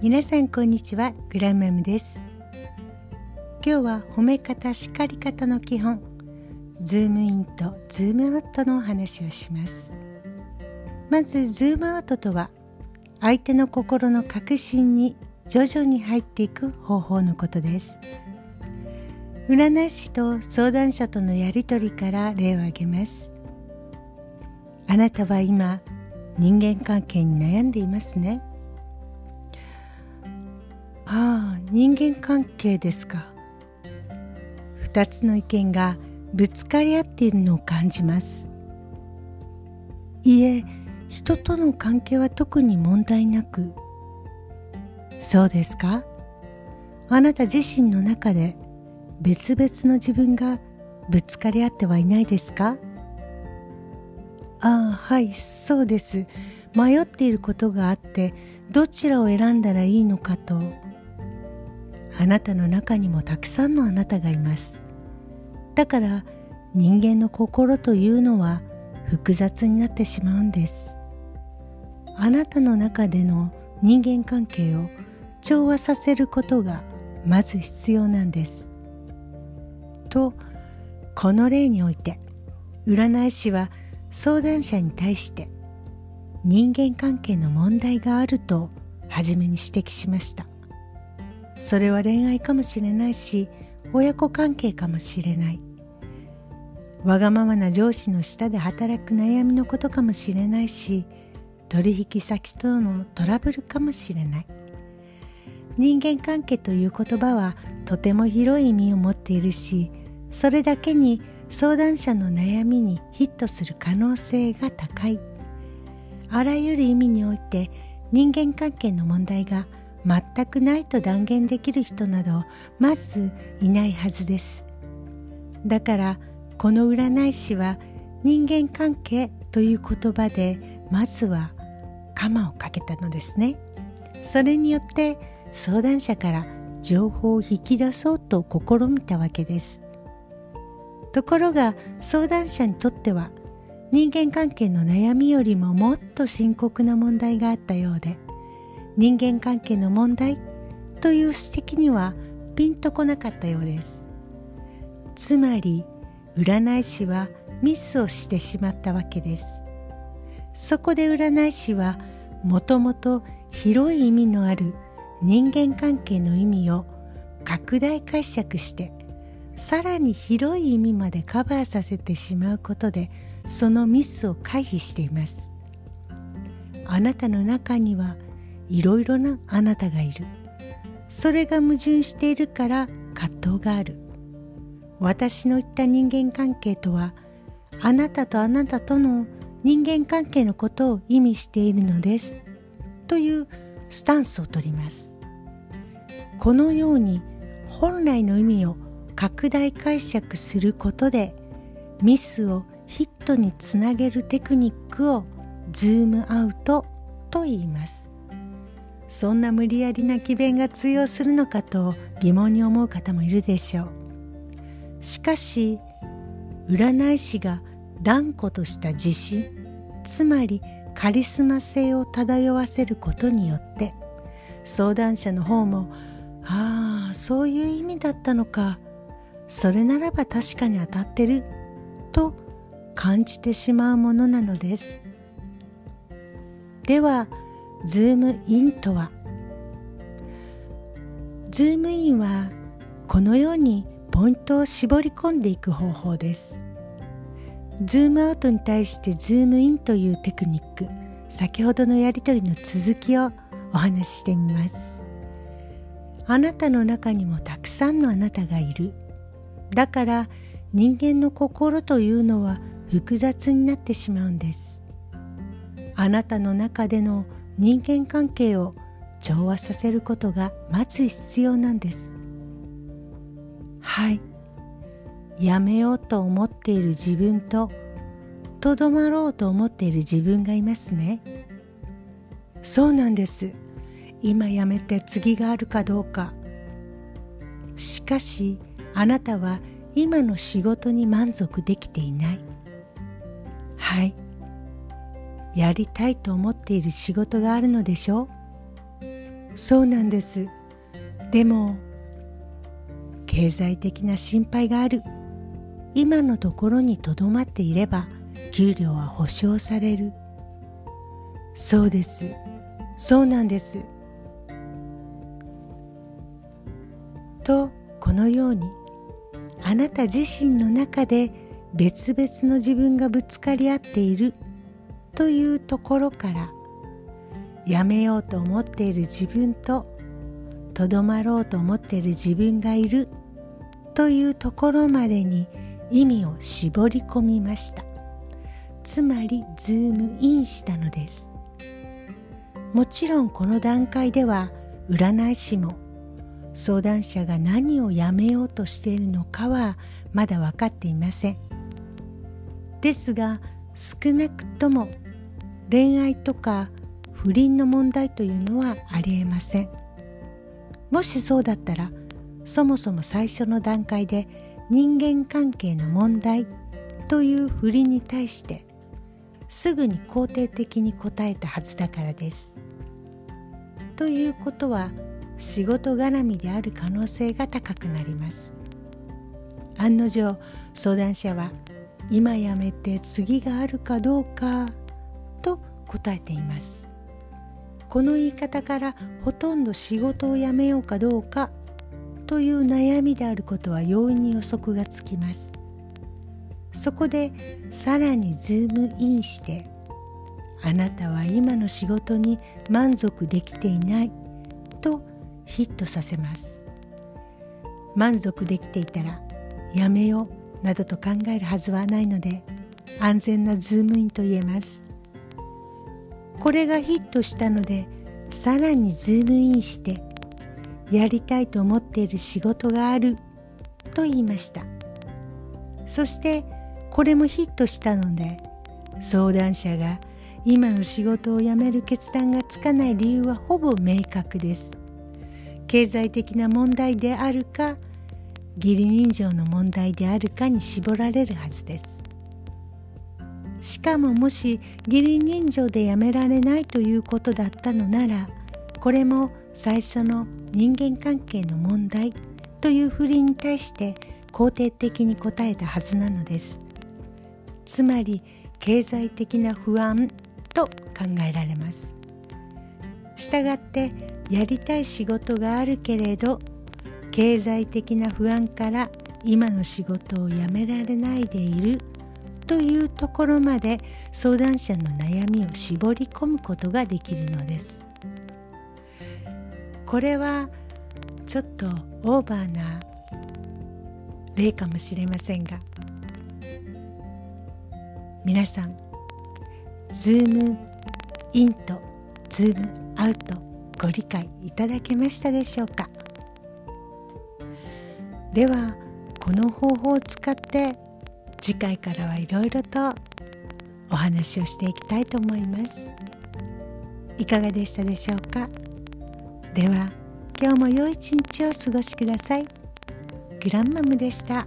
皆さんこんにちはグランマムです。今日は褒め方叱り方の基本ズームインとズームアウトのお話をします。まずズームアウトとは相手の心の核心に徐々に入っていく方法のことです。占い師と相談者とのやりとりから例を挙げます。あなたは今人間関係に悩んでいますね。ああ人間関係ですか。2つの意見がぶつかり合っているのを感じます。いえ人との関係は特に問題なく。そうですか？あなた自身の中で別々の自分がぶつかり合ってはいないですか？ああはいそうです。迷っていることがあってどちらを選んだらいいのかと。あなたの中にもたくさんのあなたがいます。だから人間の心というのは複雑になってしまうんです。あなたの中での人間関係を調和させることがまず必要なんです。とこの例において占い師は相談者に対して人間関係の問題があると初めに指摘しました。それは恋愛かもしれないし親子関係かもしれない。わがままな上司の下で働く悩みのことかもしれないし取引先とのトラブルかもしれない。人間関係という言葉はとても広い意味を持っているしそれだけに相談者の悩みにヒットする可能性が高い。あらゆる意味において人間関係の問題が全くないと断言できる人などまずいないはずです。だからこの占い師は人間関係という言葉でまずはカマをかけたのですね。それによって相談者から情報を引き出そうと試みたわけです。ところが相談者にとっては人間関係の悩みよりももっと深刻な問題があったようで人間関係の問題という指摘にはピンとこなかったようです。つまり占い師はミスをしてしまったわけです。そこで占い師はもともと広い意味のある人間関係の意味を拡大解釈してさらに広い意味までカバーさせてしまうことでそのミスを回避しています。あなたの中にはいろいろなあなたがいる。それが矛盾しているから葛藤がある。私の言った人間関係とはあなたとあなたとの人間関係のことを意味しているのです。というスタンスをとります。このように本来の意味を拡大解釈することでミスをヒットにつなげるテクニックをズームアウトと言います。そんな無理やりな詭弁が通用するのかと疑問に思う方もいるでしょう。しかし占い師が断固とした自信つまりカリスマ性を漂わせることによって相談者の方もああそういう意味だったのか。それならば確かに当たってると感じてしまうものなのです。ではズームインとはズームインはこのようにポイントを絞り込んでいく方法です。ズームアウトに対してズームインというテクニック先ほどのやり取りの続きをお話ししてみます。あなたの中にもたくさんのあなたがいる。だから人間の心というのは複雑になってしまうんです。あなたの中での人間関係を調和させることがまず必要なんです。はい。やめようと思っている自分ととどまろうと思っている自分がいますね。そうなんです。今やめて次があるかどうか。しかしあなたは今の仕事に満足できていない。はい。やりたいと思っている仕事があるのでしょう？そうなんです。でも経済的な心配がある。今のところにとどまっていれば給料は保証される。そうです。そうなんです。とこのようにあなた自身の中で別々の自分がぶつかり合っている。というところからやめようと思っている自分ととどまろうと思っている自分がいるというところまでに意味を絞り込みました。つまりズームインしたのです。もちろんこの段階では占い師も相談者が何をやめようとしているのかはまだ分かっていません。ですが少なくとも恋愛とか不倫の問題というのはありえませんもしそうだったらそもそも最初の段階で人間関係の問題という振りに対してすぐに肯定的に答えたはずだからです。ということは仕事絡みである可能性が高くなります案の定相談者は今やめて次があるかどうかと答えています。この言い方からほとんど仕事を辞めようかどうかという悩みであることは容易に予測がつきます。そこでさらにズームインしてあなたは今の仕事に満足できていないとヒットさせます。満足できていたらやめようなどと考えるはずはないので安全なズームインと言えます。これがヒットしたのでさらにズームインしてやりたいと思っている仕事があると言いました。そしてこれもヒットしたので相談者が今の仕事を辞める決断がつかない理由はほぼ明確です。経済的な問題であるか義理人情の問題であるかに絞られるはずです。しかももし義理人情でやめられないということだったのならこれも最初の人間関係の問題というふりに対して肯定的に答えたはずなのです。つまり経済的な不安と考えられます。したがってやりたい仕事があるけれど経済的な不安から今の仕事を辞められないでいる。というところまで相談者の悩みを絞り込むことができるのです。これはちょっとオーバーな例かもしれませんが皆さんズームインとズームアウトご理解いただけましたでしょうか？ではこの方法を使って次回からはいろいろとお話をしていきたいと思います。いかがでしたでしょうか？では今日も良い一日をお過ごしください。グランマムでした。